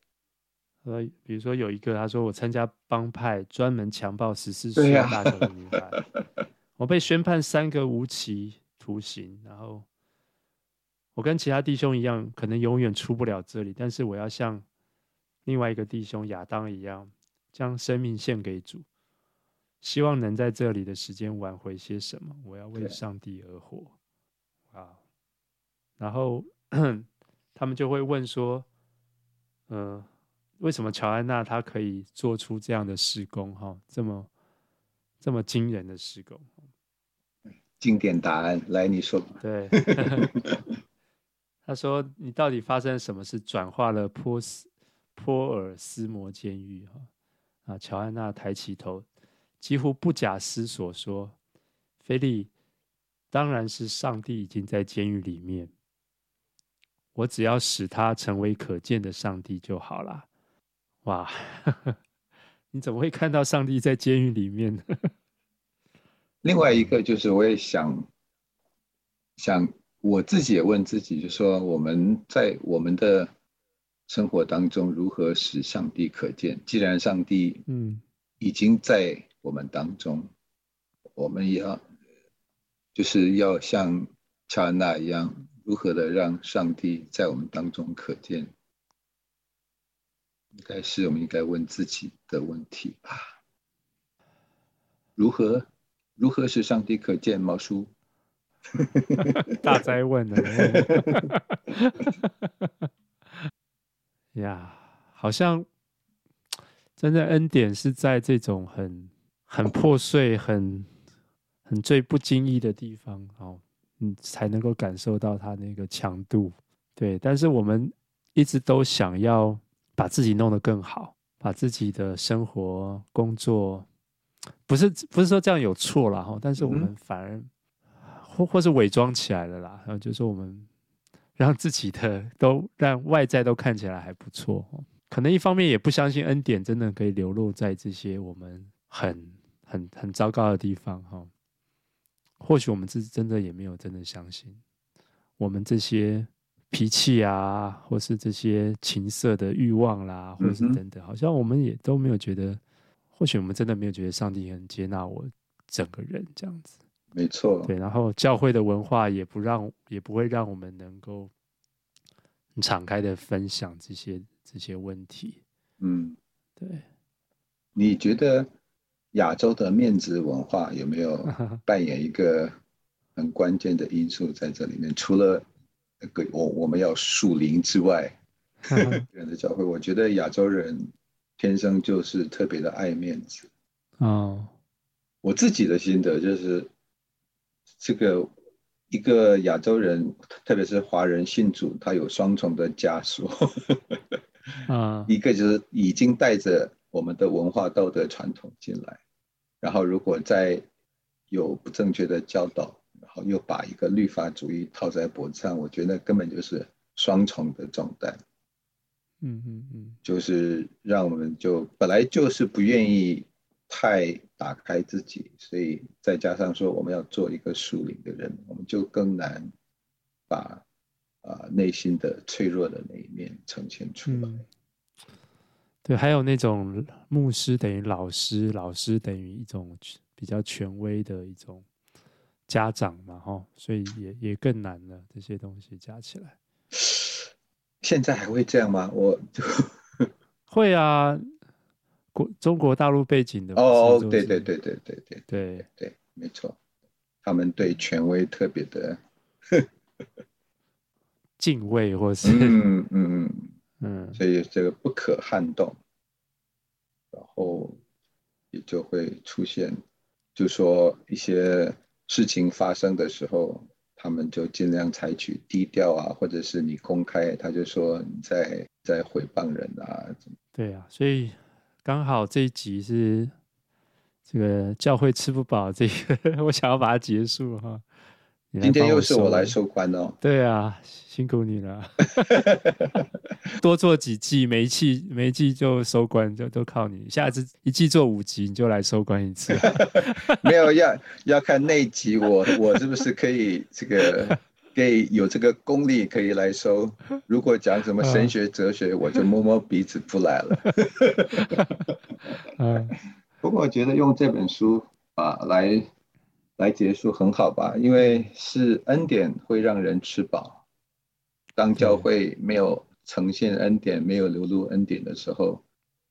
呃，比如说有一个，他说我参加帮派，专门强暴十四岁大小的女孩，啊、我被宣判三个无期徒刑，然后我跟其他弟兄一样，可能永远出不了这里，但是我要像另外一个弟兄亚当一样，将生命献给主，希望能在这里的时间挽回些什么。我要为上帝而活。啊，然后。他们就会问说：“呃，为什么乔安娜她可以做出这样的施工？哈，这么这么惊人的施工？”经典答案来，你说。对，他说：“你到底发生什么事，转化了波斯波尔斯摩监狱？”哈啊，乔安娜抬起头，几乎不假思索说：“菲利，当然是上帝已经在监狱里面。”我只要使他成为可见的上帝就好了。哇，你怎么会看到上帝在监狱里面呢？另外一个就是，我也想想我自己也问自己，就是说我们在我们的生活当中如何使上帝可见？既然上帝嗯已经在我们当中，嗯、我们也要就是要像乔安娜一样。如何的让上帝在我们当中可见，应该是我们应该问自己的问题吧？如何如何使上帝可见？毛叔，大哉问呢？呀，好像真的恩典是在这种很很破碎、很很最不经意的地方哦。嗯，才能够感受到它那个强度，对。但是我们一直都想要把自己弄得更好，把自己的生活、工作，不是不是说这样有错了哈。但是我们反而或或是伪装起来了啦，然后就是说我们让自己的都让外在都看起来还不错。可能一方面也不相信恩典真的可以流露在这些我们很很很糟糕的地方哈。或许我们自己真的也没有真的相信，我们这些脾气啊，或是这些情色的欲望啦，或是等等，好像我们也都没有觉得。或许我们真的没有觉得上帝很接纳我整个人这样子。没错，对。然后教会的文化也不让，也不会让我们能够敞开的分享这些这些问题。嗯，对。你觉得？亚洲的面子文化有没有 扮演一个很关键的因素在这里面？除了那个我我们要树林之外，人的教会，我觉得亚洲人天生就是特别的爱面子。哦，我自己的心得就是，这个一个亚洲人，特别是华人信主，他有双重的枷锁。啊，一个就是已经带着。我们的文化道德传统进来，然后如果再有不正确的教导，然后又把一个律法主义套在脖子上，我觉得根本就是双重的重担。嗯嗯嗯，就是让我们就本来就是不愿意太打开自己，所以再加上说我们要做一个属灵的人，我们就更难把啊、呃、内心的脆弱的那一面呈现出来。嗯对，还有那种牧师等于老师，老师等于一种比较权威的一种家长嘛，哈，所以也也更难了。这些东西加起来，现在还会这样吗？我就 会啊。国中国大陆背景的哦，对对对对对对对对对，没错，他们对权威特别的 敬畏，或是嗯嗯嗯 嗯，所以这个不可撼动，然后也就会出现，就说一些事情发生的时候。他们就尽量采取低调啊，或者是你公开，他就说你在在诽谤人啊。对啊，所以刚好这一集是这个教会吃不饱，这个 我想要把它结束哈。今天又是我来收官哦。对啊，辛苦你了。多做几季，每一季每一季就收官，就都靠你。下次一季做五集，你就来收官一次。没有要要看那集我，我我是不是可以这个可以有这个功力可以来收？如果讲什么神学哲学，我就摸摸鼻子不来了。嗯，不过我觉得用这本书啊来。来结束很好吧，因为是恩典会让人吃饱。当教会没有呈现恩典、没有流露恩典的时候，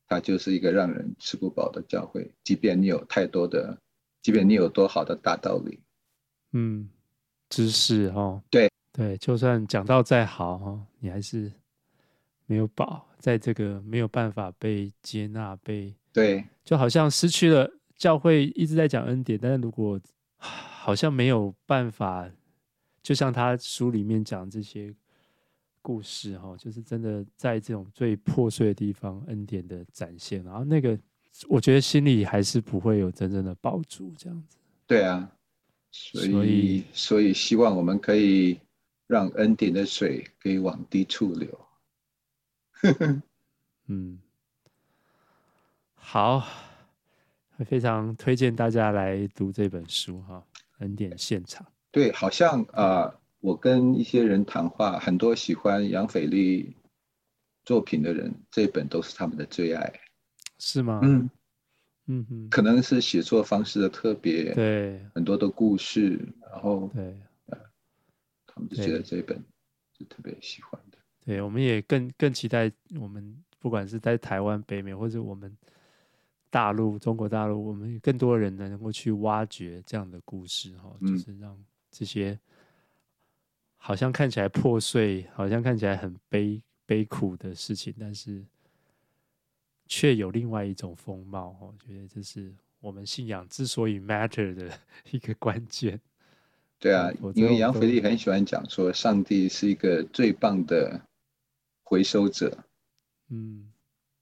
它就是一个让人吃不饱的教会。即便你有太多的，即便你有多好的大道理，嗯，知识哦，对。对，就算讲到再好哦，你还是没有饱，在这个没有办法被接纳、被对，就好像失去了教会一直在讲恩典，但是如果好像没有办法，就像他书里面讲这些故事哈，就是真的在这种最破碎的地方，恩典的展现，然后那个我觉得心里还是不会有真正的保住这样子。对啊，所以所以，希望我们可以让恩典的水可以往低处流。嗯，好，非常推荐大家来读这本书哈。恩典现场，对，好像啊、呃，我跟一些人谈话，很多喜欢杨斐丽作品的人，这本都是他们的最爱，是吗？嗯嗯哼，可能是写作方式的特别，对，很多的故事，然后对，呃，他们就觉得这本是特别喜欢的。对，我们也更更期待，我们不管是在台湾、北美，或者我们。大陆，中国大陆，我们更多人能够去挖掘这样的故事，哈，就是让这些好像看起来破碎，好像看起来很悲悲苦的事情，但是却有另外一种风貌，我觉得这是我们信仰之所以 matter 的 一个关键。对啊，因为杨腓力很喜欢讲说，上帝是一个最棒的回收者。嗯。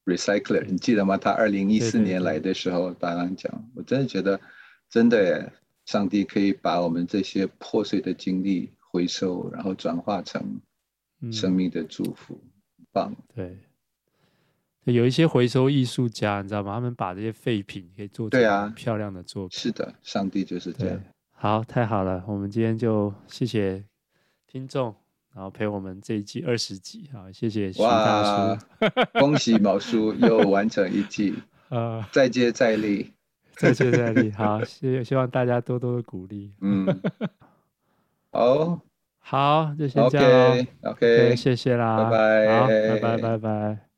Recycler，你记得吗？他二零一四年来的时候，大刚讲，我真的觉得，真的耶，上帝可以把我们这些破碎的经历回收，然后转化成生命的祝福，嗯、棒。对，有一些回收艺术家，你知道吗？他们把这些废品可以做成漂亮的作品。是的，上帝就是这样。好，太好了，我们今天就谢谢听众。然后陪我们这一季二十集，好，谢谢徐大叔，恭喜毛叔又完成一季，呃，再接再厉，再接再厉，好，希希望大家多多的鼓励，嗯，好，好，就先这样 OK，OK，谢谢啦，拜拜，好，拜拜，拜拜。